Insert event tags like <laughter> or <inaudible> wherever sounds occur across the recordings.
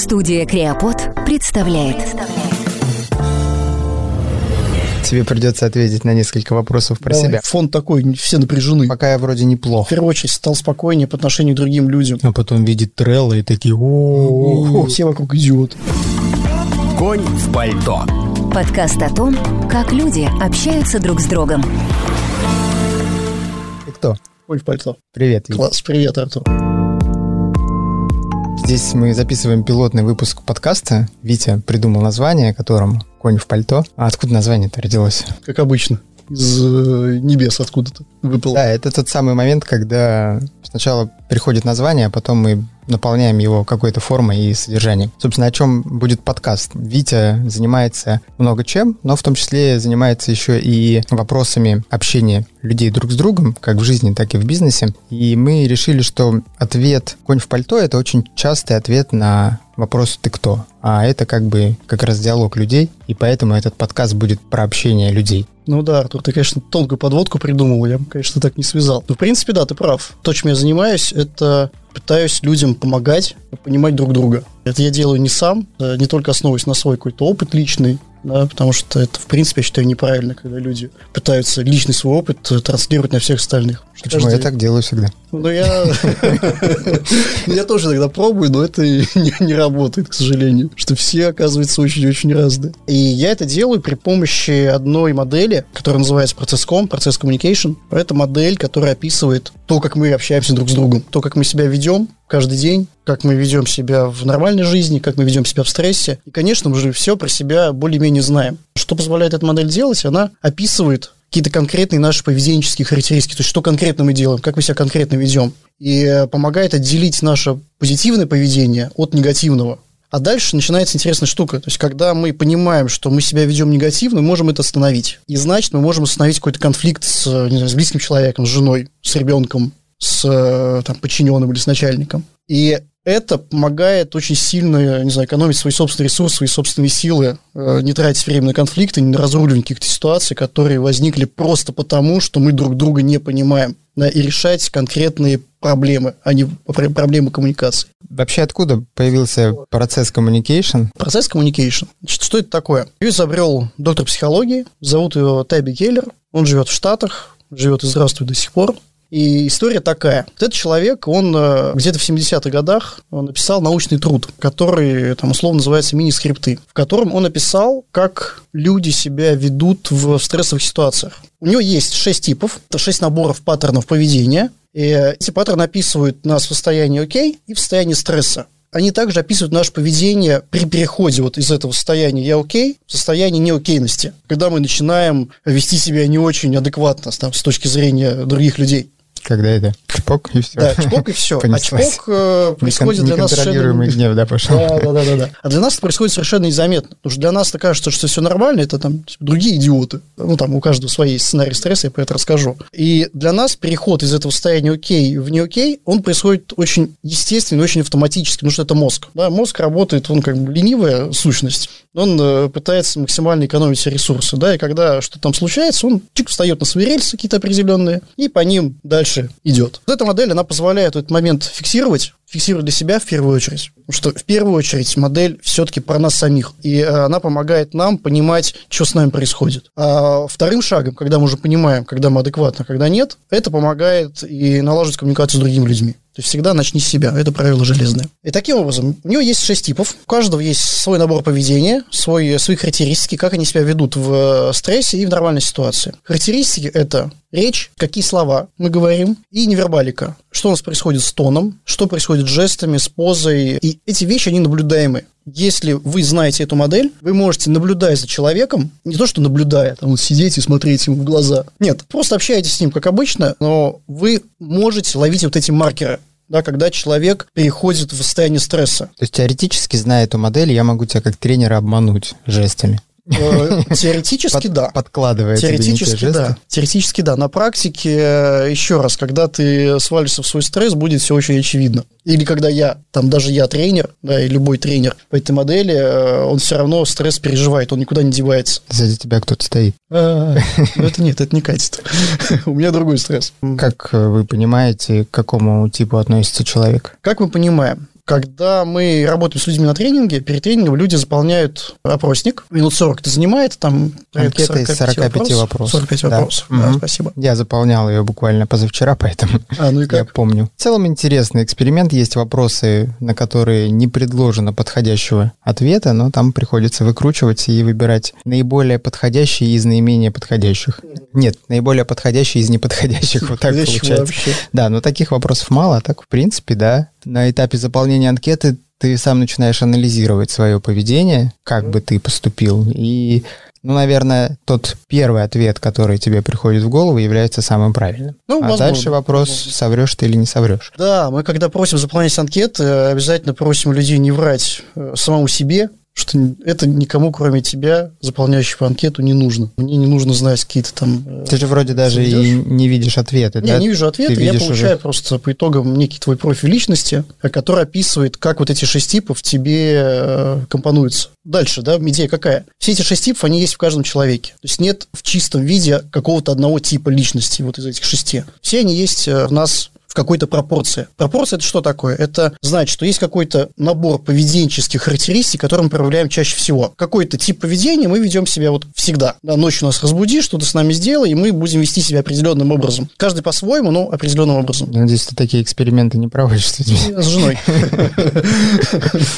Студия Креопод представляет. Тебе придется ответить на несколько вопросов про Давай. себя. Фон такой, все напряжены. Пока я вроде В неплохо. первую очередь стал спокойнее по отношению к другим людям. А потом видит Трелла и такие о Все вокруг идиоты. Конь в пальто. Подкаст о том, как люди общаются друг с другом. Ты кто? Ой, в пальто. Привет. Витя. Класс, привет, Артур. Здесь мы записываем пилотный выпуск подкаста. Витя придумал название, которому «Конь в пальто». А откуда название-то родилось? Как обычно. Из э, небес откуда-то выпал. Да, это тот самый момент, когда сначала приходит название, а потом мы наполняем его какой-то формой и содержанием. Собственно, о чем будет подкаст? Витя занимается много чем, но в том числе занимается еще и вопросами общения людей друг с другом, как в жизни, так и в бизнесе. И мы решили, что ответ «Конь в пальто» — это очень частый ответ на вопрос «Ты кто?». А это как бы как раз диалог людей, и поэтому этот подкаст будет про общение людей. Ну да, Артур, ты, конечно, тонкую подводку придумал, я конечно, так не связал. Но, в принципе, да, ты прав. То, чем я занимаюсь, это пытаюсь людям помогать понимать друг друга. Это я делаю не сам, э, не только основываясь на свой какой-то опыт личный, да, потому что это, в принципе, я считаю неправильно, когда люди пытаются личный свой опыт э, транслировать на всех остальных. Почему я Каждый- так делаю всегда? Ну, я... <laughs> Я тоже иногда пробую, но это <laughs> не, не работает, к сожалению. Что все, оказывается, очень-очень разные. И я это делаю при помощи одной модели, которая называется процесс.com, процесс communication. Это модель, которая описывает то, как мы общаемся друг с другом, то, как мы себя ведем каждый день, как мы ведем себя в нормальной жизни, как мы ведем себя в стрессе. И, конечно, мы же все про себя более-менее знаем. Что позволяет эта модель делать? Она описывает какие-то конкретные наши поведенческие характеристики, то есть что конкретно мы делаем, как мы себя конкретно ведем, и э, помогает отделить наше позитивное поведение от негативного. А дальше начинается интересная штука. То есть, когда мы понимаем, что мы себя ведем негативно, мы можем это остановить. И значит, мы можем остановить какой-то конфликт с, не знаю, с близким человеком, с женой, с ребенком, с э, там, подчиненным или с начальником. И это помогает очень сильно, не знаю, экономить свои собственные ресурсы, свои собственные силы, э, не тратить время на конфликты, не на разруливание каких-то ситуаций, которые возникли просто потому, что мы друг друга не понимаем, да, и решать конкретные проблемы, а не пр- проблемы коммуникации. Вообще откуда появился процесс communication? Процесс communication. Значит, что это такое? Ее изобрел доктор психологии, зовут его Таби Келлер, он живет в Штатах, живет и здравствует до сих пор. И история такая. Вот этот человек, он э, где-то в 70-х годах написал научный труд, который там условно называется «Мини-скрипты», в котором он описал, как люди себя ведут в стрессовых ситуациях. У него есть шесть типов, это шесть наборов паттернов поведения, и эти паттерны описывают нас в состоянии окей и в состоянии стресса. Они также описывают наше поведение при переходе вот из этого состояния «я окей» в состояние неокейности, когда мы начинаем вести себя не очень адекватно там, с точки зрения других людей. Когда это чпок и все. Да, чпок и все. А Понеслась. чпок э, происходит для нас совершенно... гнев, да, пошел. Да, да, да, да, да. А для нас это происходит совершенно незаметно. Потому что для нас-то кажется, что все нормально, это там другие идиоты. Ну, там у каждого свои сценарий стресса, я про это расскажу. И для нас переход из этого состояния окей в не окей, он происходит очень естественно, очень автоматически, потому что это мозг. Да, мозг работает, он как бы ленивая сущность. Он э, пытается максимально экономить ресурсы, да, и когда что-то там случается, он чик встает на свои рельсы какие-то определенные, и по ним дальше идет. Вот эта модель, она позволяет этот момент фиксировать, фиксировать для себя в первую очередь. Потому что в первую очередь модель все-таки про нас самих. И э, она помогает нам понимать, что с нами происходит. А вторым шагом, когда мы уже понимаем, когда мы адекватно, когда нет, это помогает и налаживать коммуникацию с другими людьми. Есть всегда начни с себя. Это правило железное. И таким образом, у него есть шесть типов. У каждого есть свой набор поведения, свой, свои характеристики, как они себя ведут в э, стрессе и в нормальной ситуации. Характеристики – это речь, какие слова мы говорим, и невербалика. Что у нас происходит с тоном, что происходит с жестами, с позой. И эти вещи, они наблюдаемы. Если вы знаете эту модель, вы можете, наблюдая за человеком, не то что наблюдая, там вот сидеть и смотреть ему в глаза. Нет, просто общаетесь с ним, как обычно, но вы можете ловить вот эти маркеры да, когда человек переходит в состояние стресса. То есть теоретически, зная эту модель, я могу тебя как тренера обмануть жестами. Э, <laughs> Теоретически Под- да. Некие Теоретически да. Теоретически да. На практике, э, еще раз, когда ты свалишься в свой стресс, будет все очень очевидно. Или когда я, там даже я тренер, да, и любой тренер по этой модели, э, он все равно стресс переживает, он никуда не девается. Сзади тебя кто-то стоит. А, ну это нет, это не катит. <laughs> У меня другой стресс. Как вы понимаете, к какому типу относится человек? Как мы понимаем, Когда мы работаем с людьми на тренинге, перед тренингом люди заполняют опросник. Минут 40 это занимает, там порядка 45, 45 вопросов. вопросов. 45 да. вопросов, да, спасибо. Я заполнял ее буквально позавчера, <laughs> поэтому а, ну и как? я помню. В целом интересный эксперимент. Есть вопросы, на которые не предложено подходящего ответа, но там приходится выкручиваться и выбирать наиболее подходящие из наименее подходящих. Нет, наиболее подходящие из неподходящих. <laughs> Вот так получается. Вообще. Да, но таких вопросов мало, а так, в принципе, да. На этапе заполнения анкеты ты сам начинаешь анализировать свое поведение, как бы ты поступил, и ну, наверное, тот первый ответ, который тебе приходит в голову, является самым правильным. Ну, а возможно, дальше вопрос, возможно. соврешь ты или не соврешь. Да, мы когда просим заполнять анкеты, обязательно просим людей не врать э, самому себе, что это никому, кроме тебя, заполняющего анкету, не нужно. Мне не нужно знать какие-то там... Э, Ты же вроде даже и не видишь ответы, не, да? Не вижу ответы, я получаю уже... просто по итогам некий твой профиль личности, который описывает, как вот эти шесть типов тебе э, компонуются. Дальше, да, идея какая? Все эти шесть типов, они есть в каждом человеке. То есть нет в чистом виде какого-то одного типа личности вот из этих шести. Все они есть э, в нас в какой-то пропорции. Пропорция – это что такое? Это значит, что есть какой-то набор поведенческих характеристик, которые мы проявляем чаще всего. Какой-то тип поведения мы ведем себя вот всегда. Да, ночью нас разбуди, что-то с нами сделай, и мы будем вести себя определенным образом. Каждый по-своему, но определенным образом. надеюсь, ты такие эксперименты не проводишь с людьми. С женой.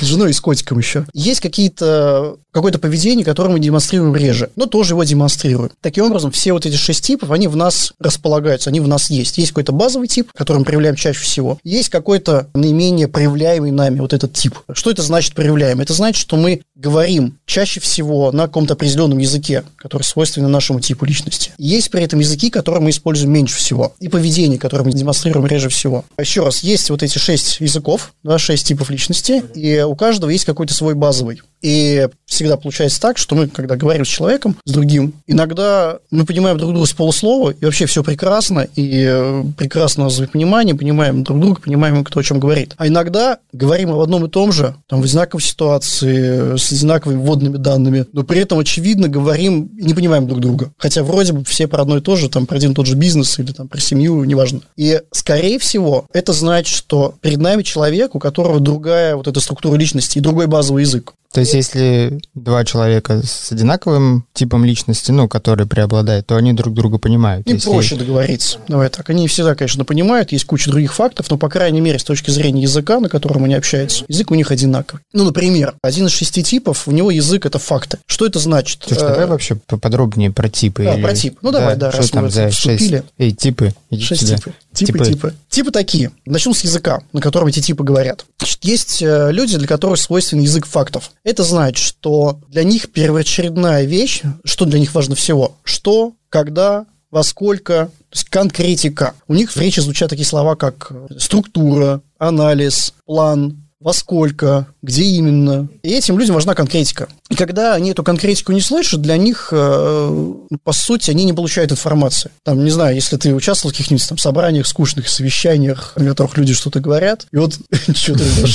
С женой и с котиком еще. Есть какие-то какое-то поведение, которое мы демонстрируем реже, но тоже его демонстрируем. Таким образом, все вот эти шесть типов, они в нас располагаются, они в нас есть. Есть какой-то базовый тип, который мы проявляем чаще всего. Есть какой-то наименее проявляемый нами вот этот тип. Что это значит проявляем? Это значит, что мы говорим чаще всего на каком-то определенном языке, который свойственен нашему типу личности. Есть при этом языки, которые мы используем меньше всего, и поведение, которое мы демонстрируем реже всего. Еще раз, есть вот эти шесть языков, да, шесть типов личности, и у каждого есть какой-то свой базовый. И всегда получается так, что мы, когда говорим с человеком, с другим, иногда мы понимаем друг друга с полуслова, и вообще все прекрасно, и э, прекрасно взаимопонимание, понимаем друг друга, понимаем, кто о чем говорит. А иногда говорим об одном и том же, там, в одинаковой ситуации, с одинаковыми вводными данными, но при этом, очевидно, говорим и не понимаем друг друга. Хотя вроде бы все про одно и то же, там, про один и тот же бизнес или там про семью, неважно. И, скорее всего, это значит, что перед нами человек, у которого другая вот эта структура личности и другой базовый язык. То есть, если два человека с одинаковым типом личности, ну, который преобладает, то они друг друга понимают. Им если... проще договориться. Давай так. Они всегда, конечно, понимают, есть куча других фактов, но, по крайней мере, с точки зрения языка, на котором они общаются, язык у них одинаковый. Ну, например, один из шести типов, у него язык – это факты. Что это значит? Слушай, давай э, вообще поподробнее про типы. Да, или... про тип. Ну, давай, да, да раз там за вступили. Шесть... Эй, типы, Шесть типы. Типы, типы, типы. Типы такие. Начну с языка, на котором эти типы говорят. Значит, есть э, люди, для которых свойственен язык фактов. Это значит, что для них первоочередная вещь, что для них важно всего, что, когда, во сколько, то есть конкретика. У них в речи звучат такие слова, как структура, анализ, план, во сколько, где именно. И этим людям важна конкретика. И когда они эту конкретику не слышат, для них, э, по сути, они не получают информации. Там, не знаю, если ты участвовал в каких-нибудь там собраниях, скучных совещаниях, на которых люди что-то говорят, и вот <laughs> что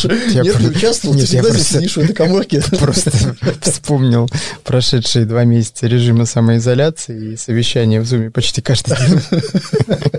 ты нет, не участвовал, ты всегда здесь сидишь в этой коморке. <laughs> Просто вспомнил прошедшие два месяца режима самоизоляции и совещания в Зуме почти каждый день.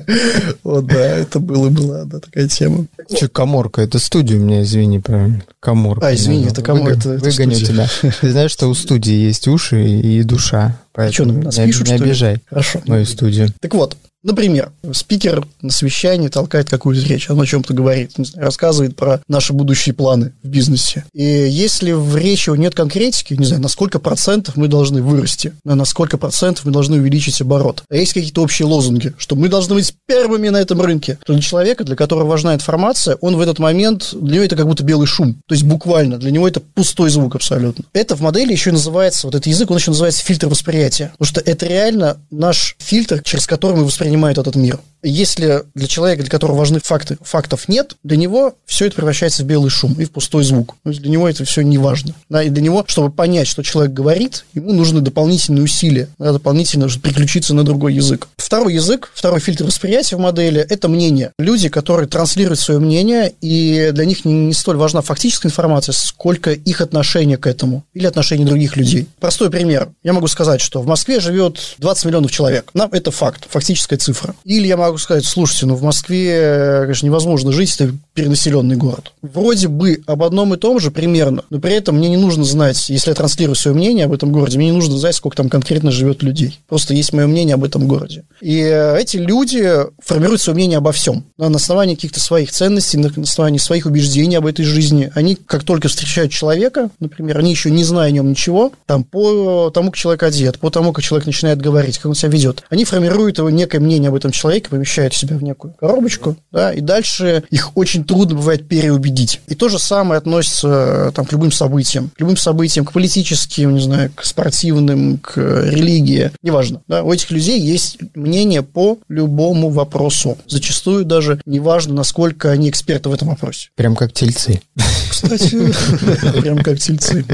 <laughs> Вот, да, это было, была, да, такая тема. Че, коморка, это студия у меня, извини, про коморку. А, извини, это кому это? Выгоню тебя. Ты знаешь, что у студии есть уши и душа. Поэтому а что, нас пишут, не обижай Хорошо. мою студию. Так вот, Например, спикер на совещании толкает какую-то речь, он о чем-то говорит, рассказывает про наши будущие планы в бизнесе. И если в речи нет конкретики, не знаю, на сколько процентов мы должны вырасти, на сколько процентов мы должны увеличить оборот. А есть какие-то общие лозунги, что мы должны быть первыми на этом рынке. То для человека, для которого важна информация, он в этот момент, для него это как будто белый шум. То есть буквально, для него это пустой звук абсолютно. Это в модели еще называется, вот этот язык, он еще называется фильтр восприятия. Потому что это реально наш фильтр, через который мы воспринимаем воспринимает этот мир. Если для человека, для которого важны факты, фактов нет, для него все это превращается в белый шум и в пустой звук. То есть для него это все не важно. Да, и для него, чтобы понять, что человек говорит, ему нужны дополнительные усилия, да, дополнительно переключиться на другой язык. Второй язык, второй фильтр восприятия в модели – это мнение. Люди, которые транслируют свое мнение, и для них не, не столь важна фактическая информация, сколько их отношение к этому или отношение других людей. Простой пример. Я могу сказать, что в Москве живет 20 миллионов человек. Нам это факт, фактическая цифра. Или я могу могу сказать, слушайте, ну в Москве, конечно, невозможно жить, это перенаселенный город. Вроде бы об одном и том же примерно, но при этом мне не нужно знать, если я транслирую свое мнение об этом городе, мне не нужно знать, сколько там конкретно живет людей. Просто есть мое мнение об этом городе. И э, эти люди формируют свое мнение обо всем. На основании каких-то своих ценностей, на основании своих убеждений об этой жизни. Они, как только встречают человека, например, они еще не зная о нем ничего, там, по тому, как человек одет, по тому, как человек начинает говорить, как он себя ведет, они формируют его некое мнение об этом человеке, помещают себя в некую коробочку, да, и дальше их очень трудно бывает переубедить. И то же самое относится там, к любым событиям. К любым событиям, к политическим, не знаю, к спортивным, к религии, неважно. Да, у этих людей есть мнение по любому вопросу. Зачастую даже неважно, насколько они эксперты в этом вопросе. Прям как тельцы. Кстати, <laughs> прям как тельцы.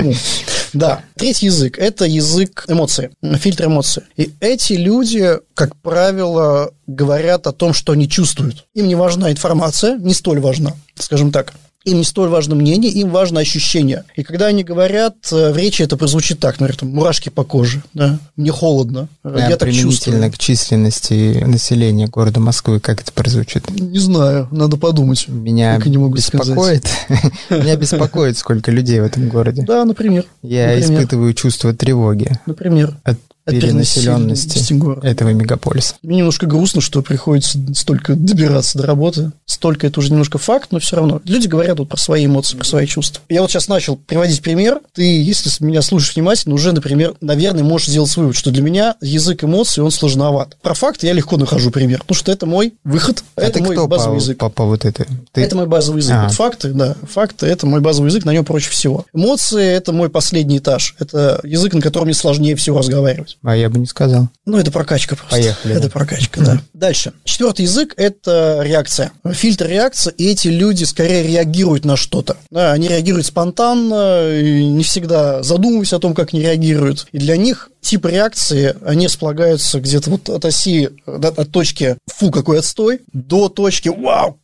Да. Третий язык – это язык эмоций, фильтр эмоций. И эти люди, как правило, говорят о том, что они чувствуют. Им не важна информация, не столь важна, скажем так. Им не столь важно мнение, им важно ощущение. И когда они говорят, э, в речи это прозвучит так, например, там, мурашки по коже, да, мне холодно, а я так чувствую. к численности населения города Москвы, как это прозвучит? Не знаю, надо подумать. Меня не могу беспокоит, <laughs> меня беспокоит, сколько людей в этом городе. Да, например. Я испытываю чувство тревоги. Например. От перенаселенности этого мегаполиса. Мне немножко грустно, что приходится столько добираться до работы. Столько это уже немножко факт, но все равно. Люди говорят вот про свои эмоции, про свои чувства. Я вот сейчас начал приводить пример. Ты, если меня слушаешь внимательно, уже, например, наверное, можешь сделать вывод, что для меня язык эмоций, он сложноват. Про факты я легко нахожу пример, потому что это мой выход, а это мой кто базовый по, язык. По, по вот это? Ты... Это мой базовый язык. А. Вот факты, да, факты – это мой базовый язык, на нем проще всего. Эмоции – это мой последний этаж. Это язык, на котором мне сложнее всего разговаривать. А я бы не сказал. Ну, это прокачка просто. Поехали. Это прокачка, да. Дальше. Четвертый язык – это реакция. Фильтр реакции, и эти люди скорее реагируют на что-то. Да, они реагируют спонтанно, и не всегда задумываясь о том, как они реагируют. И для них тип реакции, они располагаются где-то вот от оси, от, от точки «фу, какой отстой» до точки «вау,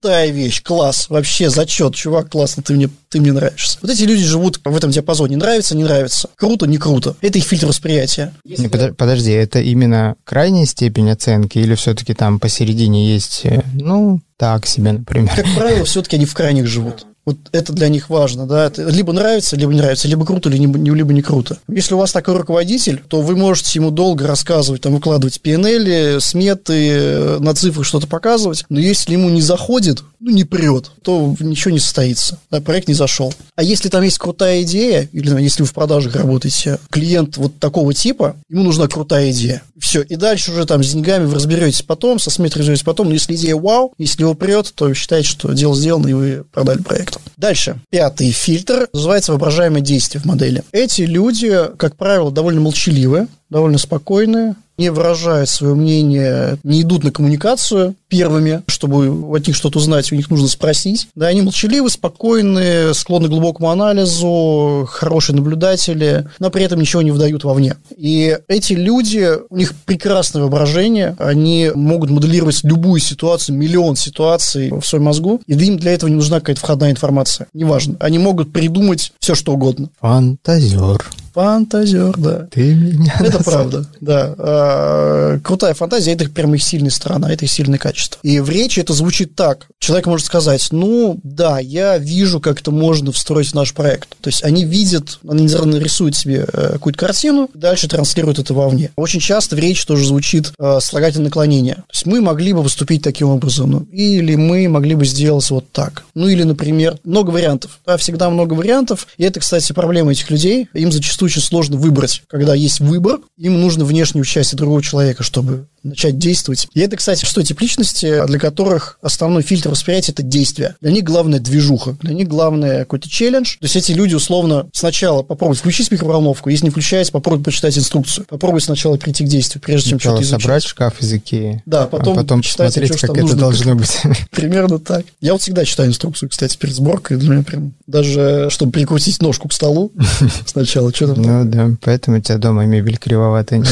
крутая вещь, класс, вообще зачет, чувак, классно, ты мне, ты мне нравишься». Вот эти люди живут в этом диапазоне. Нравится, не нравится, круто, не круто. Это их фильтр восприятия. Не, под, подожди, это именно крайняя степень оценки или все-таки там посередине есть, э, ну, так себе, например? Как правило, все-таки они в крайних живут. Вот это для них важно, да, это либо нравится, либо не нравится, либо круто, либо, либо не круто. Если у вас такой руководитель, то вы можете ему долго рассказывать, там, выкладывать PNL, сметы, э, на цифрах что-то показывать, но если ему не заходит, ну, не прет, то ничего не состоится, да, проект не зашел. А если там есть крутая идея, или если вы в продажах работаете, клиент вот такого типа, ему нужна крутая идея. Все, и дальше уже там с деньгами вы разберетесь потом, со сметой разберетесь потом, но если идея вау, если его прет, то считайте, что дело сделано, и вы продали проект. Дальше. Пятый фильтр называется воображаемое действие в модели. Эти люди, как правило, довольно молчаливые, довольно спокойные, не выражают свое мнение, не идут на коммуникацию первыми, чтобы от них что-то узнать, у них нужно спросить. Да, они молчаливы, спокойные, склонны к глубокому анализу, хорошие наблюдатели, но при этом ничего не выдают вовне. И эти люди, у них прекрасное воображение, они могут моделировать любую ситуацию, миллион ситуаций в своем мозгу, и им для этого не нужна какая-то входная информация. Неважно. Они могут придумать все, что угодно. Фантазер. Фантазер, да. Ты меня Это назвал. правда, да. А, крутая фантазия – это прямо их сильная сторона, это их сильное качество. И в речи это звучит так. Человек может сказать, ну, да, я вижу, как это можно встроить в наш проект. То есть они видят, они рисуют себе э, какую-то картину, дальше транслируют это вовне. Очень часто в речи тоже звучит э, слагательное наклонение. То есть мы могли бы поступить таким образом, ну, или мы могли бы сделать вот так. Ну, или, например, много вариантов. Да, всегда много вариантов. И это, кстати, проблема этих людей. Им зачастую очень сложно выбрать. Когда есть выбор, им нужно внешнее участие другого человека, чтобы начать действовать. И это, кстати, что тип личности, для которых основной фильтр восприятия – это действие. Для них главное движуха, для них главное какой-то челлендж. То есть эти люди условно сначала попробуют включить микроволновку, если не включается, попробуют почитать инструкцию. Попробуй сначала прийти к действию, прежде чем что-то изучать. собрать шкаф из Икеи, да, потом, а потом посмотреть, как это нужно. должно быть. <laughs> Примерно так. Я вот всегда читаю инструкцию, кстати, перед сборкой. Для меня прям даже, чтобы прикрутить ножку к столу <laughs> сначала, что там. Ну да, поэтому у тебя дома мебель кривоватая. <laughs>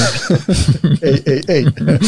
Эй, эй, эй. <laughs>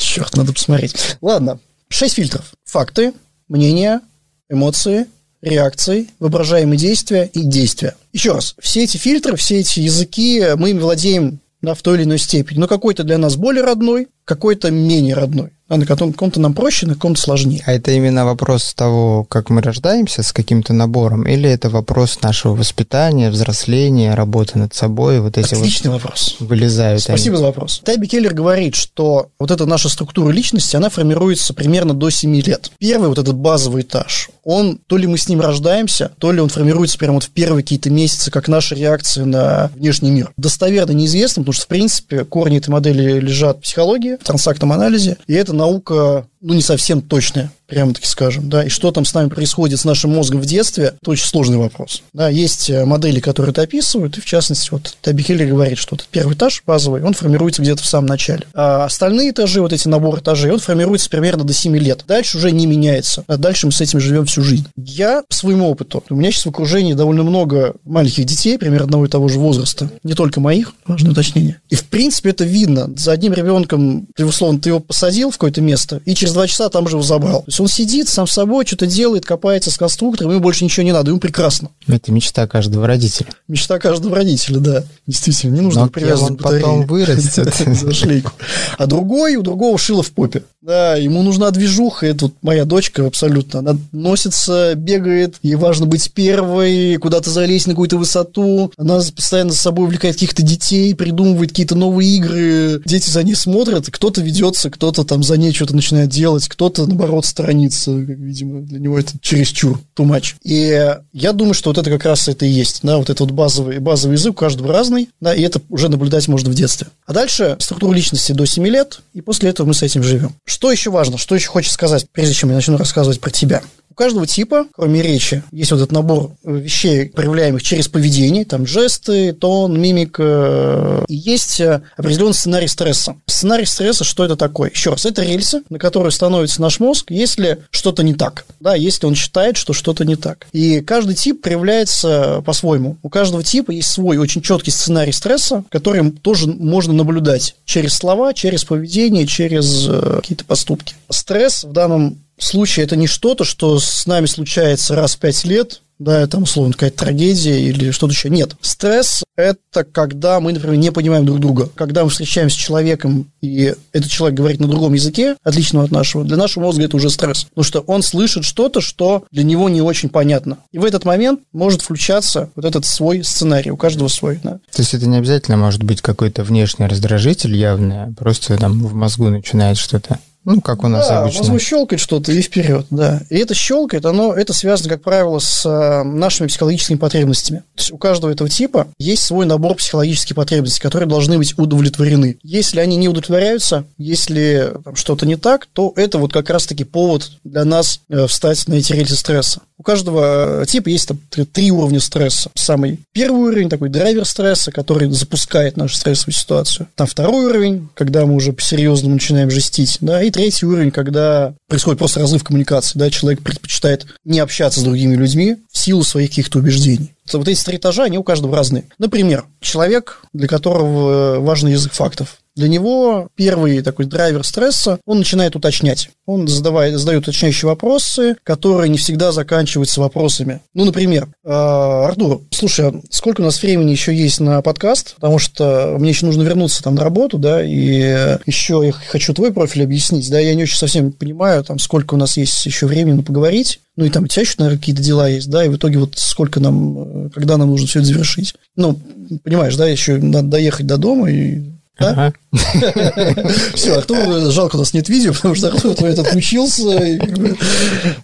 Черт, надо посмотреть. Ладно, шесть фильтров. Факты, мнения, эмоции, реакции, воображаемые действия и действия. Еще раз, все эти фильтры, все эти языки, мы ими владеем да, в той или иной степени. Но какой-то для нас более родной, какой-то менее родной. А на каком-то нам проще, на каком-то сложнее. А это именно вопрос того, как мы рождаемся с каким-то набором, или это вопрос нашего воспитания, взросления, работы над собой? Вот эти Отличный вот вопрос. Вылезают Спасибо они. за вопрос. Таби Келлер говорит, что вот эта наша структура личности, она формируется примерно до 7 лет. Первый вот этот базовый этаж, он, то ли мы с ним рождаемся, то ли он формируется прямо вот в первые какие-то месяцы, как наша реакция на внешний мир. Достоверно неизвестно, потому что, в принципе, корни этой модели лежат в психологии, в трансактном анализе, и это наука, ну, не совсем точная прямо таки скажем, да, и что там с нами происходит с нашим мозгом в детстве, это очень сложный вопрос. Да, есть э, модели, которые это описывают, и в частности, вот Таби Хиллер говорит, что вот первый этаж базовый, он формируется где-то в самом начале. А остальные этажи, вот эти наборы этажей, он формируется примерно до 7 лет. Дальше уже не меняется, а дальше мы с этим живем всю жизнь. Я по своему опыту, у меня сейчас в окружении довольно много маленьких детей, примерно одного и того же возраста, не только моих, важное уточнение. И в принципе это видно. За одним ребенком, ты условно, ты его посадил в какое-то место, и через два часа там же его забрал. То есть он сидит сам с собой, что-то делает, копается с конструктором, ему больше ничего не надо, ему прекрасно. Это мечта каждого родителя. Мечта каждого родителя, да. Действительно, не нужно Но привязывать он потом <laughs> вырастет. <laughs> за шлейку. А другой, у другого шило в попе. Да, ему нужна движуха, это вот моя дочка абсолютно. Она носится, бегает, ей важно быть первой, куда-то залезть на какую-то высоту. Она постоянно за собой увлекает каких-то детей, придумывает какие-то новые игры. Дети за ней смотрят, кто-то ведется, кто-то там за ней что-то начинает делать, кто-то, наоборот, сторонится. Видимо, для него это чересчур, too much. И я думаю, что вот это как раз это и есть. Да, вот это вот базовый, базовый язык у каждого разный, да, и это уже наблюдать можно в детстве. А дальше структура личности до 7 лет, и после этого мы с этим живем. Что еще важно, что еще хочешь сказать, прежде чем я начну рассказывать про тебя? У каждого типа, кроме речи, есть вот этот набор вещей, проявляемых через поведение, там жесты, тон, мимика, и есть определенный сценарий стресса. Сценарий стресса, что это такое? Еще раз, это рельсы, на которые становится наш мозг, если что-то не так, да, если он считает, что что-то не так. И каждый тип проявляется по-своему. У каждого типа есть свой очень четкий сценарий стресса, который тоже можно наблюдать через слова, через поведение, через э, какие-то поступки. Стресс в данном случае это не что-то, что с нами случается раз в пять лет, да, это, условно, какая-то трагедия или что-то еще. Нет. Стресс – это когда мы, например, не понимаем друг друга. Когда мы встречаемся с человеком, и этот человек говорит на другом языке, отличного от нашего, для нашего мозга это уже стресс. Потому что он слышит что-то, что для него не очень понятно. И в этот момент может включаться вот этот свой сценарий, у каждого свой. Да. То есть это не обязательно может быть какой-то внешний раздражитель явный, а просто там в мозгу начинает что-то ну, как у нас да, обычно. мозгу щелкает что-то и вперед, да. И это щелкает, оно, это связано, как правило, с э, нашими психологическими потребностями. То есть у каждого этого типа есть свой набор психологических потребностей, которые должны быть удовлетворены. Если они не удовлетворяются, если там, что-то не так, то это вот как раз-таки повод для нас э, встать на эти рельсы стресса. У каждого типа есть там три уровня стресса. Самый первый уровень, такой драйвер стресса, который запускает нашу стрессовую ситуацию. Там второй уровень, когда мы уже по-серьезному начинаем жестить, да, и третий уровень, когда происходит просто разрыв коммуникации, да, человек предпочитает не общаться с другими людьми в силу своих каких-то убеждений. Вот эти три этажа, они у каждого разные. Например, человек, для которого важен язык фактов. Для него первый такой драйвер стресса, он начинает уточнять. Он задавает, задает уточняющие вопросы, которые не всегда заканчиваются вопросами. Ну, например, Артур, слушай, а сколько у нас времени еще есть на подкаст? Потому что мне еще нужно вернуться там на работу, да, и еще я хочу твой профиль объяснить, да, я не очень совсем понимаю, там, сколько у нас есть еще времени поговорить. Ну, и там у тебя еще, наверное, какие-то дела есть, да, и в итоге вот сколько нам, когда нам нужно все это завершить. Ну, понимаешь, да, еще надо доехать до дома и Ага. <laughs> Все, Артур, жалко, у нас нет видео, потому что Артур твой отключился,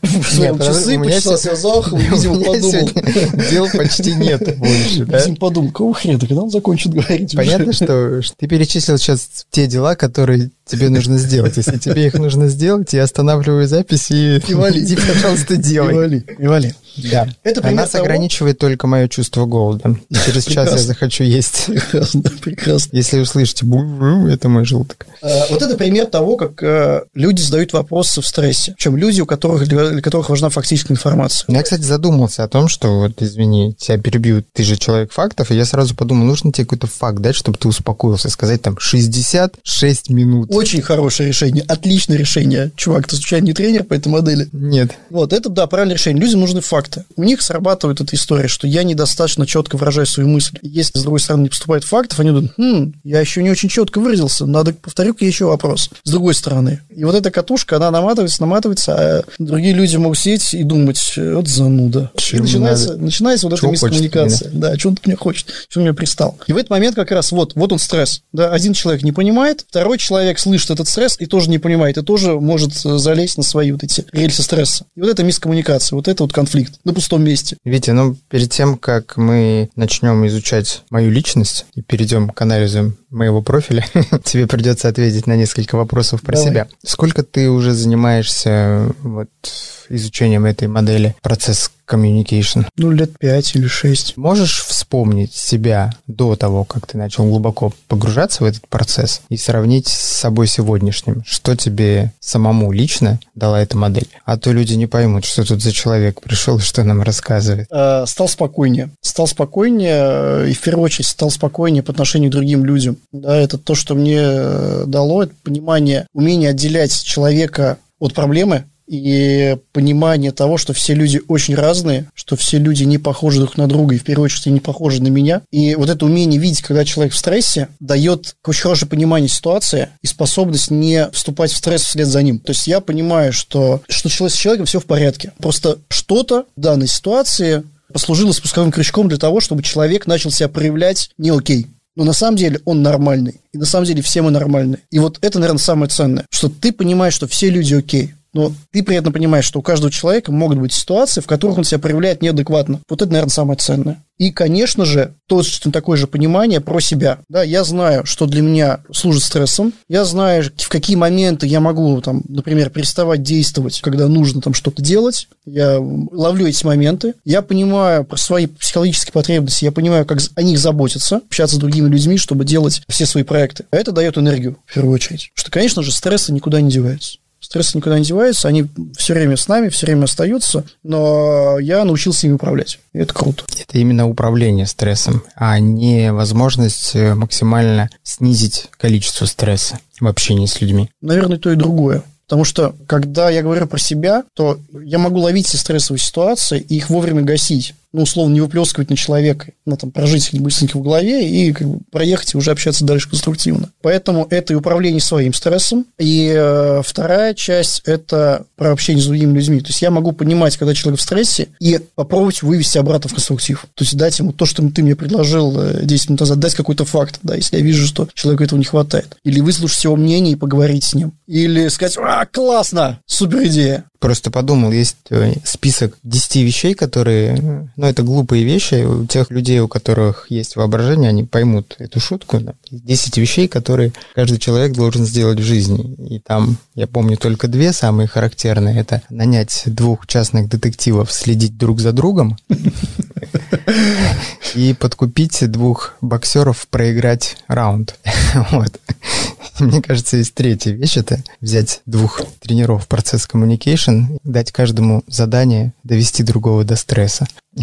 в своем часы почесал себя за ухом, видимо, подумал. <laughs> Дел почти нет больше, да? Видимо, подумал, кого хрена, когда он закончит говорить Понятно, что ты перечислил сейчас те дела, которые тебе нужно сделать. Если тебе их нужно сделать, я останавливаю запись и, и вали. иди, пожалуйста, делай. И вали, и вали. Да. Это а нас того... ограничивает только мое чувство голода. Через час я захочу есть. Прекрасно, прекрасно. Если услышите бу это мой желудок. А, вот это пример того, как а, люди задают вопросы в стрессе. Причем люди, у которых, для которых важна фактическая информация. Я, кстати, задумался о том, что, вот, извини, тебя перебью, ты же человек фактов, и я сразу подумал, нужно тебе какой-то факт дать, чтобы ты успокоился, сказать там 66 минут. Очень хорошее решение, отличное решение. Чувак, ты случайно не тренер по этой модели? Нет. Вот, это, да, правильное решение. Людям нужны факты. У них срабатывает эта история, что я недостаточно четко выражаю свою мысль. Если, с другой стороны, не поступает фактов, они думают, хм, я еще не очень четко выразился, надо, повторю-ка еще вопрос. С другой стороны. И вот эта катушка, она наматывается, наматывается, а другие люди могут сидеть и думать, вот зануда. И начинается, начинается вот эта мискоммуникация. Да, что он мне хочет, что он мне пристал. И в этот момент как раз вот, вот он стресс. Да, один человек не понимает, второй человек слышит этот стресс и тоже не понимает, и тоже может залезть на свои вот эти рельсы стресса. И вот это мискоммуникация, вот это вот конфликт на пустом месте. Витя, ну, перед тем, как мы начнем изучать мою личность и перейдем к анализу моего профиля, <laughs> тебе придется ответить на несколько вопросов про Давай. себя. Сколько ты уже занимаешься вот изучением этой модели, процесс communication? Ну, лет пять или шесть. Можешь вспомнить себя до того, как ты начал глубоко погружаться в этот процесс и сравнить с собой сегодняшним? Что тебе самому лично дала эта модель? А то люди не поймут, что тут за человек пришел и что нам рассказывает. А, стал спокойнее. Стал спокойнее, э, и в первую очередь стал спокойнее по отношению к другим людям. Да, это то, что мне э, дало, это понимание, умение отделять человека от проблемы, и понимание того, что все люди очень разные, что все люди не похожи друг на друга, и в первую очередь не похожи на меня. И вот это умение видеть, когда человек в стрессе, дает очень хорошее понимание ситуации и способность не вступать в стресс вслед за ним. То есть я понимаю, что, что с человеком все в порядке. Просто что-то в данной ситуации послужило спусковым крючком для того, чтобы человек начал себя проявлять не окей. Но на самом деле он нормальный. И на самом деле все мы нормальные. И вот это, наверное, самое ценное, что ты понимаешь, что все люди окей но ты при этом понимаешь, что у каждого человека могут быть ситуации, в которых он себя проявляет неадекватно. Вот это, наверное, самое ценное. И, конечно же, точно такое же понимание про себя. Да, я знаю, что для меня служит стрессом. Я знаю, в какие моменты я могу, там, например, переставать действовать, когда нужно там что-то делать. Я ловлю эти моменты. Я понимаю про свои психологические потребности. Я понимаю, как о них заботиться, общаться с другими людьми, чтобы делать все свои проекты. А это дает энергию, в первую очередь. Что, конечно же, стрессы никуда не деваются. Стрессы никуда не деваются, они все время с нами, все время остаются, но я научился ими управлять, и это круто. Это именно управление стрессом, а не возможность э, максимально снизить количество стресса в общении с людьми. Наверное, то и другое. Потому что, когда я говорю про себя, то я могу ловить все стрессовые ситуации и их вовремя гасить ну, условно, не выплескивать на человека, на там, прожить их быстренько в голове и как бы, проехать и уже общаться дальше конструктивно. Поэтому это и управление своим стрессом. И э, вторая часть – это про общение с другими людьми. То есть я могу понимать, когда человек в стрессе, и попробовать вывести обратно в конструктив. То есть дать ему то, что ты мне предложил 10 э, минут назад, дать какой-то факт, да, если я вижу, что человеку этого не хватает. Или выслушать его мнение и поговорить с ним. Или сказать, а, классно, супер идея. Просто подумал, есть э, список 10 вещей, которые, ну, это глупые вещи. У тех людей, у которых есть воображение, они поймут эту шутку. Да? 10 вещей, которые каждый человек должен сделать в жизни. И там, я помню, только две самые характерные. Это нанять двух частных детективов, следить друг за другом <laughs> и подкупить двух боксеров проиграть раунд. <laughs> Вот. <laughs> Мне кажется, есть третья вещь, это взять двух тренеров процесс communication, дать каждому задание довести другого до стресса. <laughs>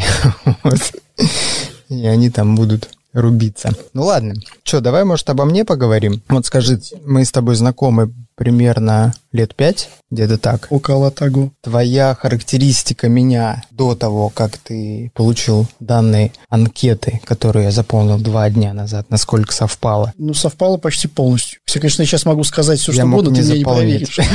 И они там будут рубиться. Ну ладно. Что, давай, может, обо мне поговорим? Вот скажи, мы с тобой знакомы примерно лет пять, где-то так. Около того. Твоя характеристика меня до того, как ты получил данные анкеты, которые я заполнил два дня назад, насколько совпало? Ну, совпало почти полностью. Все, конечно, я сейчас могу сказать все, я что буду, ты меня не проверишь. <laughs>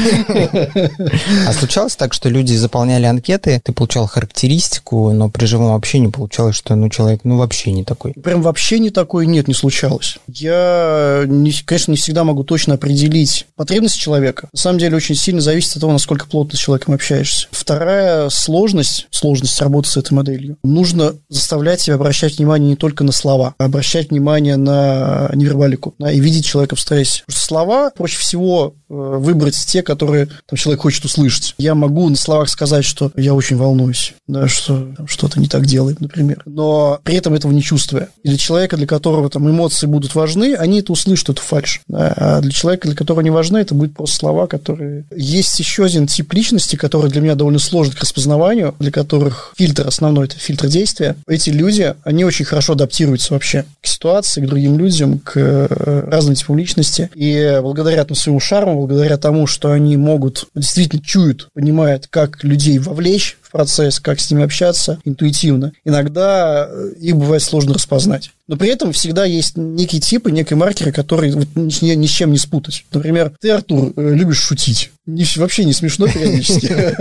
А случалось так, что люди заполняли анкеты, ты получал характеристику, но при живом общении получалось, что ну, человек ну вообще не такой? Прям вообще не такой, нет, не случалось. Я, конечно, не всегда могу точно определить потребности человека. На самом деле очень сильно зависит от того, насколько плотно с человеком общаешься. Вторая сложность, сложность работы с этой моделью, нужно заставлять себя обращать внимание не только на слова, а обращать внимание на невербалику да, и видеть человека в стрессе. Потому что слова проще всего выбрать те, которые там, человек хочет услышать. Я могу на словах сказать, что я очень волнуюсь, да, что что-то не так делает, например, но при этом этого не чувствуя. И для человека, для которого там эмоции будут важны, они это услышат, эту фальш. Да, а для человека, для которого не важны, это будет просто слова, которые... Есть еще один тип личности, который для меня довольно сложен к распознаванию, для которых фильтр основной – это фильтр действия. Эти люди, они очень хорошо адаптируются вообще к ситуации, к другим людям, к э, разным типам личности. И благодаря там, своему шарму, благодаря тому, что они могут, действительно чуют, понимают, как людей вовлечь в процесс, как с ними общаться интуитивно. Иногда э, их бывает сложно распознать. Но при этом всегда есть некие типы, некие маркеры, которые вот ни, ни с чем не спутать. Например, ты, Артур, э, любишь шутить. Не, вообще не смешно периодически.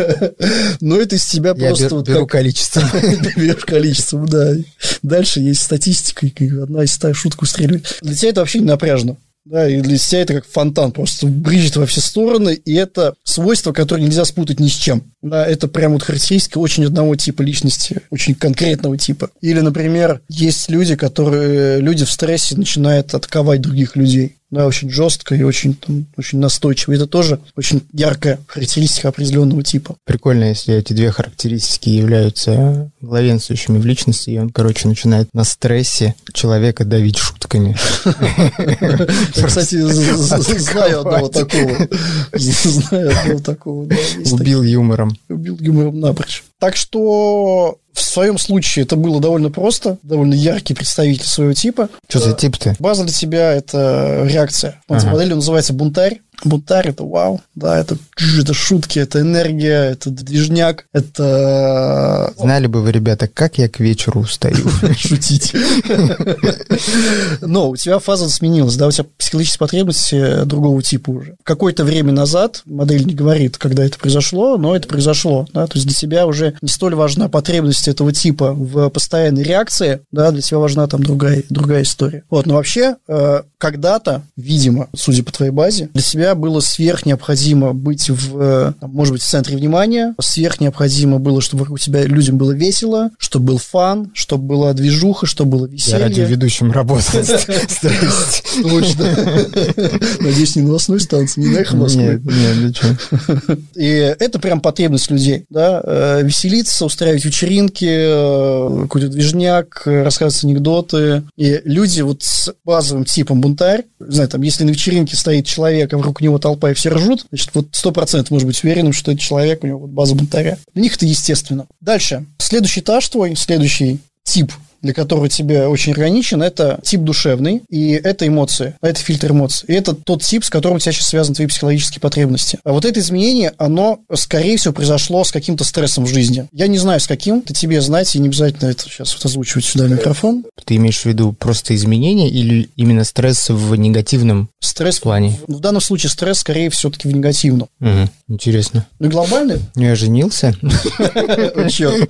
<laughs> Но это из тебя просто... Я беру количество. <laughs> Берешь количество, да. Дальше есть статистика, и одна из ста шуток устреливает. Для тебя это вообще не напряжно. Да, и для себя это как фонтан, просто брызжет во все стороны, и это свойство, которое нельзя спутать ни с чем. Да, это прям вот характеристика очень одного типа личности, очень конкретного типа. Или, например, есть люди, которые, люди в стрессе начинают атаковать других людей да, очень жестко и очень, там, очень настойчиво. Это тоже очень яркая характеристика определенного типа. Прикольно, если эти две характеристики являются главенствующими в личности, и он, короче, начинает на стрессе человека давить шутками. Кстати, знаю одного такого. <laughs> Знаю одного такого. Убил юмором. Убил юмором напрочь. Так что в своем случае это было довольно просто, довольно яркий представитель своего типа. Что за тип-то? База для тебя – это реакция. Ага. Модель называется бунтарь. Бунтарь это вау, да, это, это шутки, это энергия, это движняк, это... Знали бы вы, ребята, как я к вечеру устаю. <laughs> Шутить. Но у тебя фаза сменилась, да, у тебя психологические потребности другого типа уже. Какое-то время назад, модель не говорит, когда это произошло, но это произошло, да, то есть для тебя уже не столь важна потребность этого типа в постоянной реакции, да, для тебя важна там другая, другая история. Вот, но вообще, э, когда-то, видимо, судя по твоей базе, для себя было сверх необходимо быть в, может быть, в центре внимания, сверх необходимо было, чтобы вокруг тебя людям было весело, чтобы был фан, чтобы была движуха, чтобы было веселье. Я радиоведущим работал. <laughs> Точно. Надеюсь, не новостной станции, не на эхо Москвы. Нет, нет. И это прям потребность людей, да, э, веселиться, устраивать вечеринки, э, какой-то движняк, рассказывать анекдоты. И люди вот с базовым типом бунтарь, знаю, там, если на вечеринке стоит человек, а вокруг него толпа и все ржут, значит, вот сто процентов может быть уверенным, что это человек, у него вот база бунтаря. Для них это естественно. Дальше. Следующий этаж твой, следующий тип для которого тебе очень органичен, это тип душевный, и это эмоции, это фильтр эмоций. И это тот тип, с которым у тебя сейчас связаны твои психологические потребности. А вот это изменение, оно, скорее всего, произошло с каким-то стрессом в жизни. Я не знаю, с каким, это тебе знать, и не обязательно это сейчас вот озвучивать сюда микрофон. Ты имеешь в виду просто изменение или именно стресс в негативном стресс плане? В, в данном случае стресс, скорее, все-таки в негативном. Угу, интересно. Ну глобальный? Я женился. <laughs> Черт. <laughs>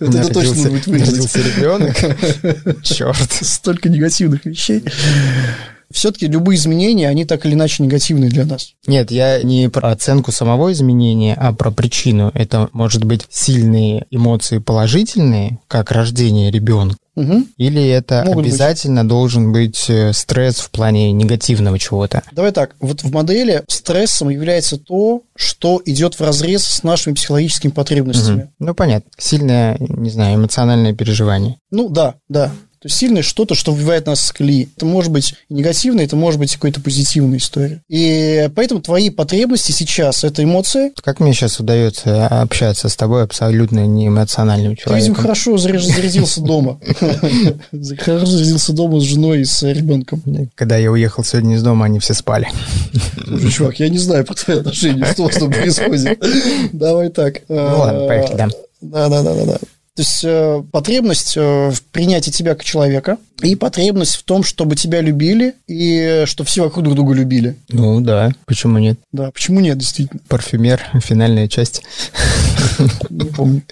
Это точно будет выглядеть ребенок. <laughs> Черт. Столько негативных вещей. Все-таки любые изменения, они так или иначе негативны для нас. Нет, я не про оценку самого изменения, а про причину. Это может быть сильные эмоции положительные, как рождение ребенка, Угу. Или это Могут обязательно быть. должен быть э, стресс в плане негативного чего-то? Давай так, вот в модели стрессом является то, что идет в разрез с нашими психологическими потребностями. Угу. Ну, понятно. Сильное, не знаю, эмоциональное переживание. Ну, да, да. То есть сильное что-то, что выбивает нас с колеи. Это может быть и негативное, это может быть какая-то позитивная история. И поэтому твои потребности сейчас – это эмоции. Как мне сейчас удается общаться с тобой абсолютно не эмоциональным человеком? Ты, видимо, хорошо зарядился <laughs> дома. Хорошо зарядился дома с женой и с ребенком. Когда я уехал сегодня из дома, они все спали. Чувак, я не знаю про твои отношения, что с тобой <laughs> происходит. Давай так. Ну ладно, поехали, да. Да, да, да, да, да. То есть э, потребность э, в принятии тебя как человека и потребность в том, чтобы тебя любили и чтобы все вокруг друг друга любили. Ну да, почему нет? Да, почему нет, действительно. Парфюмер, финальная часть. Не помню.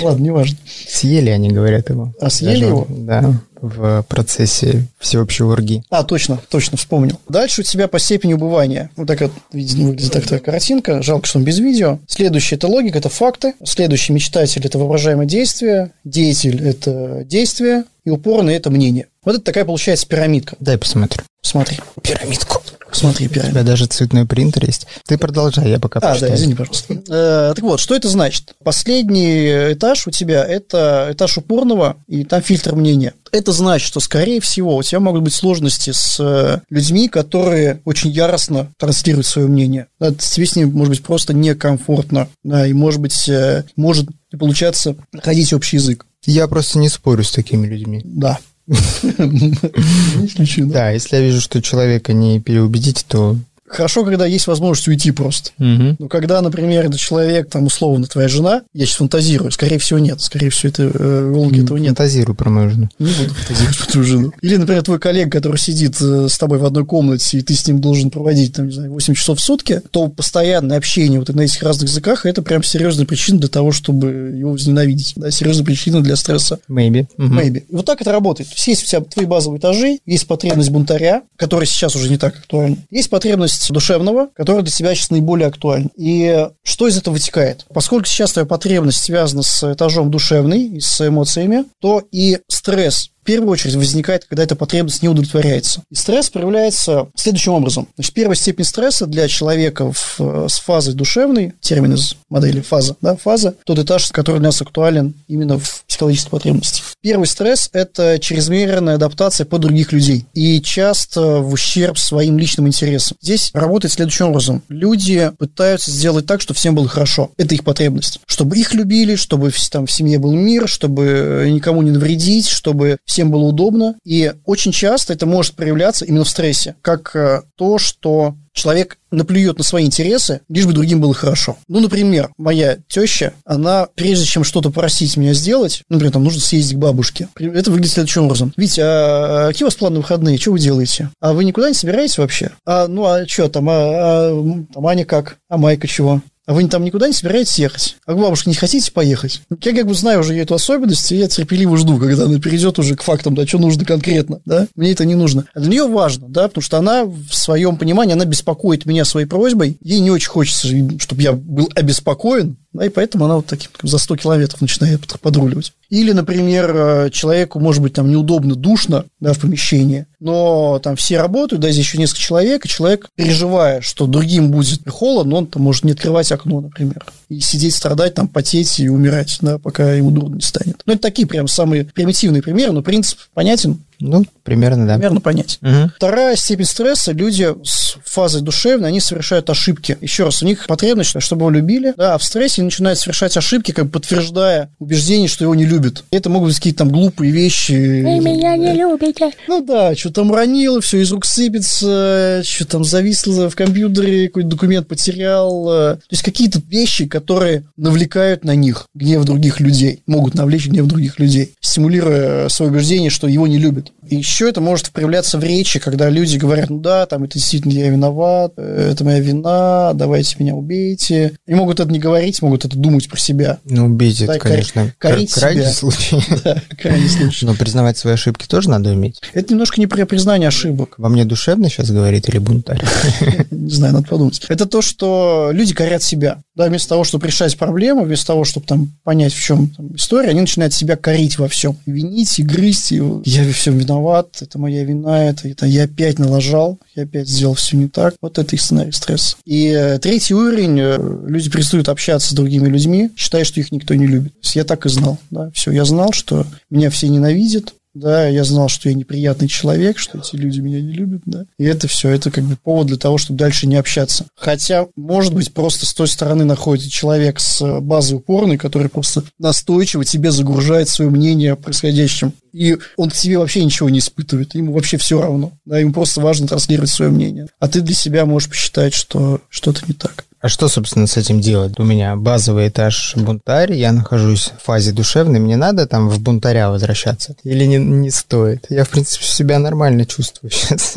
Ладно, неважно. Съели они, говорят его. А съели его? Да в процессе всеобщей урги. А, точно, точно, вспомнил. Дальше у тебя по степени убывания. Вот так вот выглядит такая картинка. Жалко, что он без видео. Следующий – это логика, это факты. Следующий мечтатель – это воображаемое действие. Деятель – это действие. И упорный – это мнение. Вот это такая получается пирамидка. Дай посмотрю. Смотри. Пирамидку. Смотри, пирамида. У тебя даже цветной принтер есть. Ты продолжай, я пока А, почитаю. да, извини, пожалуйста. Э, так вот, что это значит? Последний этаж у тебя – это этаж упорного, и там фильтр мнения. Это значит, что, скорее всего, у тебя могут быть сложности с э, людьми, которые очень яростно транслируют свое мнение. Да, тебе с ним, может быть, просто некомфортно, да, и, может быть, э, может не получаться находить общий язык. Я просто не спорю с такими людьми. Да, <laughs> Да, если я вижу, что человека не переубедить, то хорошо, когда есть возможность уйти просто. Мгм. Но когда, например, это человек, там, условно, твоя жена, я сейчас фантазирую, скорее всего, нет. Скорее всего, это э, в Волге этого нет. Фантазирую про мою жену. Не буду фантазировать про твою жену. Или, например, твой коллега, который сидит э, с тобой в одной комнате, и ты с ним должен проводить, там, не знаю, 8 часов в сутки, то постоянное общение вот на этих разных языках, это прям серьезная причина для того, чтобы его возненавидеть. Да, серьезная причина для стресса. Maybe. Мгм. Maybe. И вот так это работает. То есть есть у тебя твои базовые этажи, есть потребность бунтаря, которая сейчас уже не так актуальна. Есть потребность душевного, которая для тебя сейчас наиболее актуальна. И что из этого вытекает? Поскольку сейчас твоя потребность связана с этажом душевный и с эмоциями, то и стресс в первую очередь возникает, когда эта потребность не удовлетворяется. И стресс проявляется следующим образом. Значит, первая степень стресса для человека в- с фазой душевной, термин из модели фаза, да, фаза, тот этаж, который для нас актуален именно в психологической потребности. Первый стресс – это чрезмерная адаптация под других людей и часто в ущерб своим личным интересам. Здесь работает следующим образом. Люди пытаются сделать так, чтобы всем было хорошо. Это их потребность. Чтобы их любили, чтобы там в семье был мир, чтобы никому не навредить, чтобы всем было удобно. И очень часто это может проявляться именно в стрессе, как э, то, что человек наплюет на свои интересы, лишь бы другим было хорошо. Ну, например, моя теща, она, прежде чем что-то просить меня сделать, например, там нужно съездить к бабушке. Это выглядит следующим образом. Витя, а какие у вас планы выходные? Что вы делаете? А вы никуда не собираетесь вообще? А, ну, а что там? А, а, там Аня как? А Майка чего? А вы там никуда не собираетесь ехать? А к бабушке не хотите поехать? Я как бы знаю уже эту особенность, и я терпеливо жду, когда она перейдет уже к фактам, да, что нужно конкретно, да? Мне это не нужно. А для нее важно, да, потому что она в своем понимании, она беспокоит меня своей просьбой. Ей не очень хочется, чтобы я был обеспокоен, да, и поэтому она вот таким за 100 километров начинает под- подруливать. Или, например, э, человеку, может быть, там неудобно, душно, да, в помещении, но там все работают, да, здесь еще несколько человек, и человек, переживая, что другим будет холодно, он там может не открывать окно, например, и сидеть, страдать, там, потеть и умирать, да, пока ему дурно не станет. Ну, это такие прям самые примитивные примеры, но принцип понятен, Ну, примерно, да. примерно понятен. Мгм. Вторая степень стресса, люди с фазой душевной, они совершают ошибки. Еще раз, у них потребность, чтобы его любили, да, а в стрессе они начинают совершать ошибки, как бы подтверждая убеждение, что его не любят. Это могут быть какие-то там глупые вещи. Вы меня не любите. Ну да, что там уронил, все из рук сыпется, что там зависло в компьютере, какой-то документ потерял. То есть какие-то вещи, которые навлекают на них гнев других людей, могут навлечь гнев других людей, стимулируя свое убеждение, что его не любят. И еще это может проявляться в речи, когда люди говорят, ну да, там это действительно я виноват, э, это моя вина, давайте меня убейте. И могут это не говорить, могут это думать про себя. Ну, убить Да, это, конечно, корить кра- крайний себя. случай. <laughs> Да, крайний случай. Но признавать свои ошибки тоже надо уметь. Это немножко не про признание ошибок. Во мне душевно сейчас говорит или бунтарь? <laughs> Не знаю, надо подумать. Это то, что люди корят себя. Да, вместо того, чтобы решать проблему, вместо того, чтобы там понять, в чем история, они начинают себя корить во всем. Винить и грызть. И я во всем виноват, это моя вина, это, это я опять налажал, я опять сделал все не так. Вот это их сценарий стресса. И э, третий уровень, э, люди перестают общаться с другими людьми, считая, что их никто не любит. Я так и знал. Да, все, я знал, что меня все ненавидят, да, я знал, что я неприятный человек, что эти люди меня не любят, да. И это все, это как бы повод для того, чтобы дальше не общаться. Хотя, может быть, просто с той стороны находится человек с э, базой упорной, который просто настойчиво тебе загружает свое мнение о происходящем. И он к тебе вообще ничего не испытывает, ему вообще все равно. Да, ему просто важно транслировать свое мнение. А ты для себя можешь посчитать, что что-то не так. А что, собственно, с этим делать? У меня базовый этаж бунтарь, я нахожусь в фазе душевной, мне надо там в бунтаря возвращаться? Или не, не стоит? Я, в принципе, себя нормально чувствую сейчас.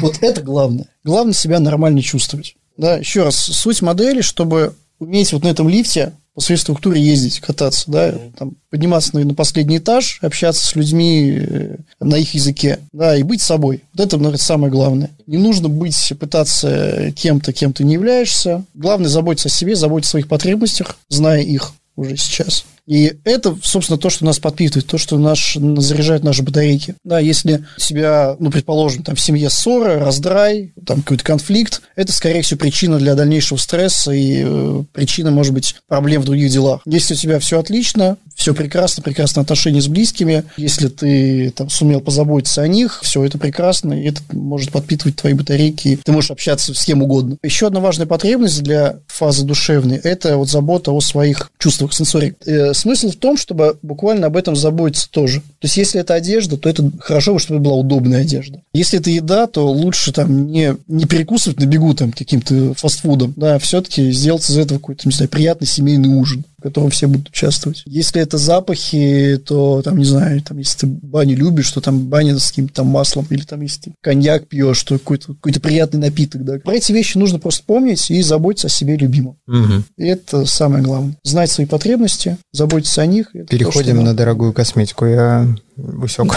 Вот это главное. Главное себя нормально чувствовать. Да, еще раз, суть модели, чтобы уметь вот на этом лифте по своей структуре ездить, кататься, да, там, подниматься на, на последний этаж, общаться с людьми э, на их языке, да, и быть собой. Вот это, наверное, самое главное. Не нужно быть, пытаться кем-то, кем ты не являешься. Главное заботиться о себе, заботиться о своих потребностях, зная их уже сейчас. И это, собственно, то, что нас подпитывает, то, что наш, заряжает наши батарейки. Да, если у тебя, ну, предположим, там в семье ссора, раздрай, там какой-то конфликт, это, скорее всего, причина для дальнейшего стресса и э, причина, может быть, проблем в других делах. Если у тебя все отлично, все прекрасно, прекрасные отношения с близкими. Если ты там сумел позаботиться о них, все это прекрасно, и это может подпитывать твои батарейки. Ты можешь общаться с кем угодно. Еще одна важная потребность для фазы душевной – это вот забота о своих чувствах сенсорик. Э, смысл в том, чтобы буквально об этом заботиться тоже. То есть, если это одежда, то это хорошо, чтобы была удобная одежда. Если это еда, то лучше там не, не перекусывать на бегу там каким-то фастфудом, да, все-таки сделать из этого какой-то, не знаю, приятный семейный ужин котором все будут участвовать. Если это запахи, то, там, не знаю, там, если ты баню любишь, то там баня с каким-то там маслом, или там, если ты коньяк пьешь, то какой-то какой приятный напиток, да. Про эти вещи нужно просто помнить и заботиться о себе любимом. Угу. И это самое главное. Знать свои потребности, заботиться о них. Переходим то, на дорогую косметику. Я усек.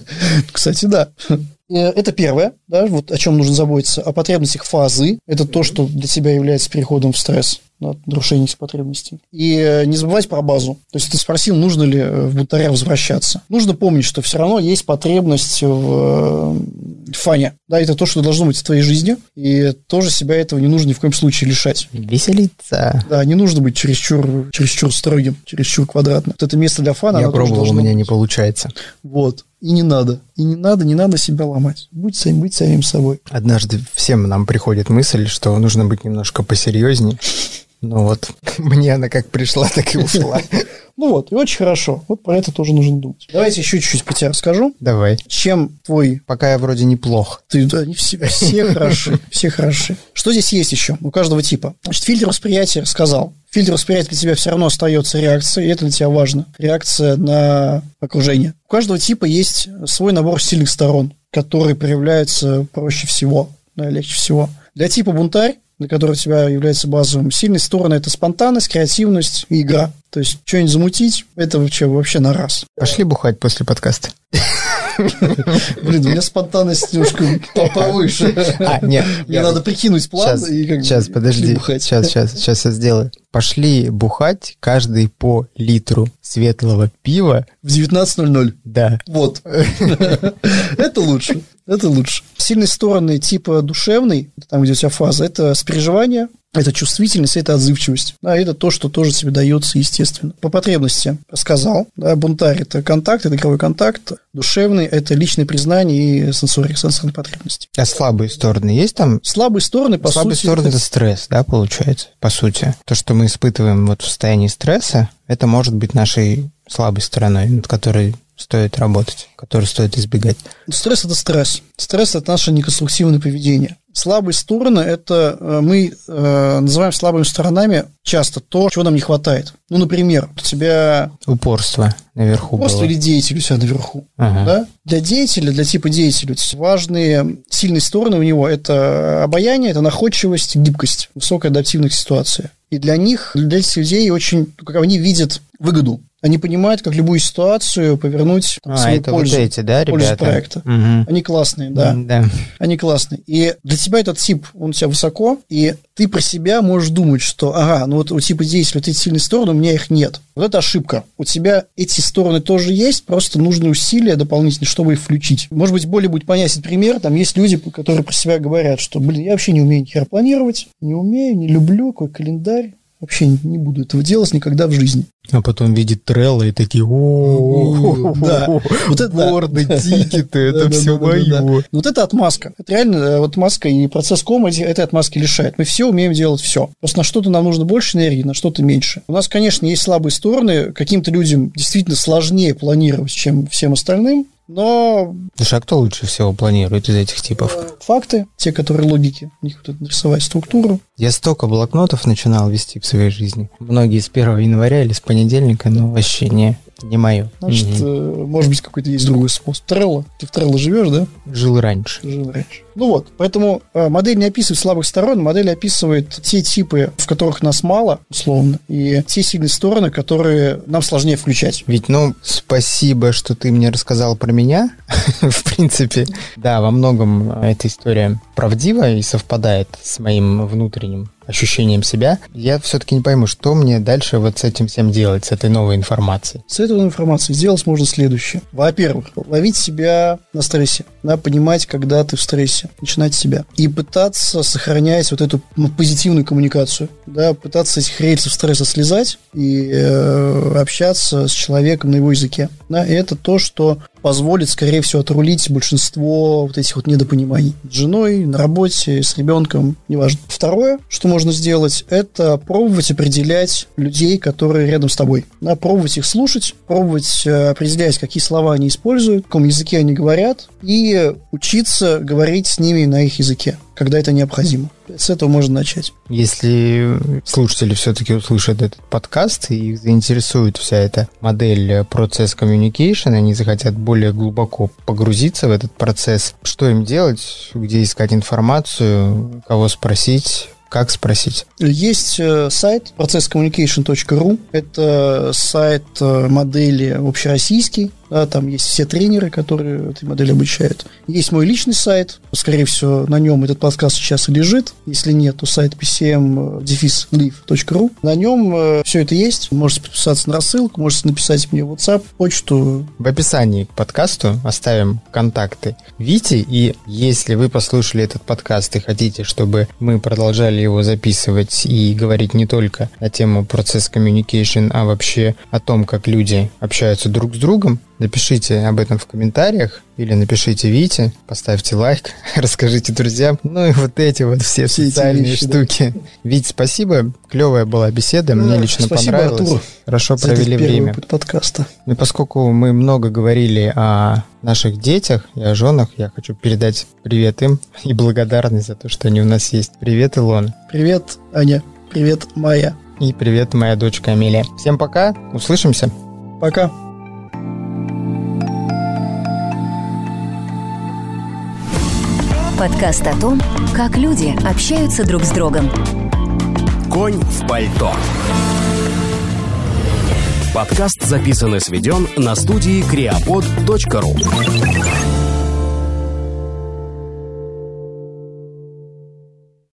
<laughs> Кстати, да. Э, Это первое, да, вот о чем нужно заботиться. О потребностях фазы. Это то, что для тебя является переходом в стресс да, нарушение этих потребностей. И э, не забывать про базу. То есть ты спросил, нужно ли э, в бунтаря возвращаться. Нужно помнить, что все равно есть потребность в, в фане. Да, это то, что должно быть в твоей жизни. И тоже себя этого не нужно ни в коем случае лишать. Веселиться. Да, не нужно быть чересчур, чересчур строгим, чересчур квадратным. Вот это место для фана. Я пробовал, у меня быть. не получается. Вот. И не надо. И не надо, не надо себя ломать. Будь самим, быть самим собой. Однажды всем нам приходит мысль, что нужно быть немножко посерьезнее. Ну вот, <laughs> мне она как пришла, так и ушла. <laughs> Ну вот, и очень хорошо. Вот про это тоже нужно думать. Давайте еще чуть-чуть про тебя расскажу. Давай. Чем твой... Пока я вроде неплох. Ты, да, не все, все хороши, все хороши. Что здесь есть еще у каждого типа? Значит, фильтр восприятия рассказал. Фильтр восприятия для тебя все равно остается реакция, и это для тебя важно. Реакция на окружение. У каждого типа есть свой набор сильных сторон, которые проявляются проще всего, да, легче всего. Для типа бунтарь которого у тебя является базовым. Сильные стороны – это спонтанность, креативность и игра. То есть что-нибудь замутить – это вообще, вообще на раз. Пошли бухать после подкаста. Блин, у меня спонтанность немножко повыше. А, нет. Мне надо прикинуть план Сейчас, и как сейчас, подожди. бухать. Сейчас, сейчас, сейчас я сделаю. Пошли бухать каждый по литру светлого пива. В 19.00. Да. Вот. <laughs> Это лучше. Это лучше. Сильные стороны типа душевный, там, где у тебя фаза, это сопереживание, это чувствительность, это отзывчивость. Да, это то, что тоже тебе дается естественно. По потребности сказал. Да, бунтарь – это контакт, это игровой контакт. Душевный – это личное признание и сенсорик, сенсорные потребности. А слабые стороны есть там? Слабые стороны, по Слабые сути, стороны это- стресс, да, получается, по сути. То, что мы испытываем вот в состоянии стресса, это может быть нашей слабой стороной, над которой стоит работать, которую стоит избегать. Стресс – это стресс. Стресс – это наше неконструктивное поведение. Слабые стороны – это э, мы э, называем слабыми сторонами часто то, чего нам не хватает. Ну, например, у тебя Упорство наверху просто было. или деятель у себя наверху. Ага. Да? Для деятеля, для типа деятеля, важные сильные стороны у него – это обаяние, это находчивость, гибкость, высокая адаптивность к ситуации. И для них, для этих людей очень, как они видят выгоду. Они понимают, как любую ситуацию повернуть там, А, свою это пользу. вот эти, да, пользу ребята? проекта. Мгм. Они классные, да. Да. Они классные. И для тебя этот тип, он у тебя высоко, и ты про себя можешь думать, что, ага, ну вот у типа деятеля вот эти сильные стороны, у меня их нет. Вот это ошибка. У тебя эти стороны тоже есть, просто нужны усилия дополнительные, чтобы их включить. Может быть, более будет понятен пример. Там есть люди, которые про себя говорят, что, блин, я вообще не умею ни хера планировать, не умею, не люблю, какой календарь. Вообще не не буду этого делать никогда в жизни. А потом видит Трелла и такие, о Да. Вот это борды, тикеты, это все мое. Вот это отмазка. Это реально э, вот маска и процесс кома эти- этой отмазки лишает. Мы все умеем делать все. Просто на что-то нам нужно больше энергии, на что-то меньше. У нас, конечно, есть слабые стороны. Каким-то людям действительно сложнее планировать, чем всем остальным. Но Слушай, а кто лучше всего планирует из этих типов? факты, те, которые логики, у них вот нарисовать структуру. Я столько блокнотов начинал вести в своей жизни. Многие с 1 января или с понедельника, но вообще не, не мое. Значит, э, может быть, какой-то есть другой способ. Трелло. Ты в Трелло живешь, да? Жил раньше. Жил раньше. Ну вот, поэтому э, модель не описывает слабых сторон, модель описывает те типы, в которых нас мало, условно, и те сильные стороны, которые нам сложнее включать. Ведь, ну, спасибо, что ты мне рассказал про меня. <laughs> В принципе, да, во многом э, эта история правдива и совпадает с моим внутренним ощущением себя. Я все-таки не пойму, что мне дальше вот с этим всем делать, с этой новой информацией. С этой информацией сделать можно следующее. Во-первых, ловить себя на стрессе. да, понимать, когда ты в стрессе, начинать себя. И пытаться сохранять вот эту ну, позитивную коммуникацию, да, пытаться этих рельсов стресса слезать и э, общаться с человеком на его языке. Да, и это то, что позволит, скорее всего, отрулить большинство вот этих вот недопониманий. С женой, на работе, с ребенком, неважно. Второе, что можно сделать, это пробовать определять людей, которые рядом с тобой. Да, пробовать их слушать, пробовать э, определять, какие слова они используют, в каком языке они говорят, и учиться говорить с ними на их языке когда это необходимо. С этого можно начать. Если слушатели все-таки услышат этот подкаст и их заинтересует вся эта модель процесс communication, они захотят более глубоко погрузиться в этот процесс, что им делать, где искать информацию, кого спросить, как спросить? Есть э, сайт processcommunication.ru. Это сайт э, модели общероссийский. Там есть все тренеры, которые этой модели обучают. Есть мой личный сайт. Скорее всего, на нем этот подкаст сейчас и лежит. Если нет, то сайт pcm-live.ru. На нем э, все это есть. Можете подписаться на рассылку, можете написать мне WhatsApp, почту. В описании к подкасту оставим контакты Вити. И если вы послушали этот подкаст и хотите, чтобы мы продолжали его записывать и говорить не только на тему процесс communication, а вообще о том, как люди общаются друг с другом, Напишите об этом в комментариях или напишите Вите, поставьте лайк, <laughs> расскажите друзьям. Ну и вот эти вот все, все социальные вещи, штуки. Да. Вить, спасибо. Клевая была беседа, да, мне лично спасибо, понравилось. Артур, Хорошо провели время. подкаста. Ну и поскольку мы много говорили о наших детях и о женах, я хочу передать привет им и благодарность за то, что они у нас есть. Привет, Илон. Привет, Аня. Привет, Майя. И привет, моя дочка Амелия. Всем пока, услышимся. Пока. Подкаст о том, как люди общаются друг с другом. Конь в пальто. Подкаст записан и сведен на студии creapod.ru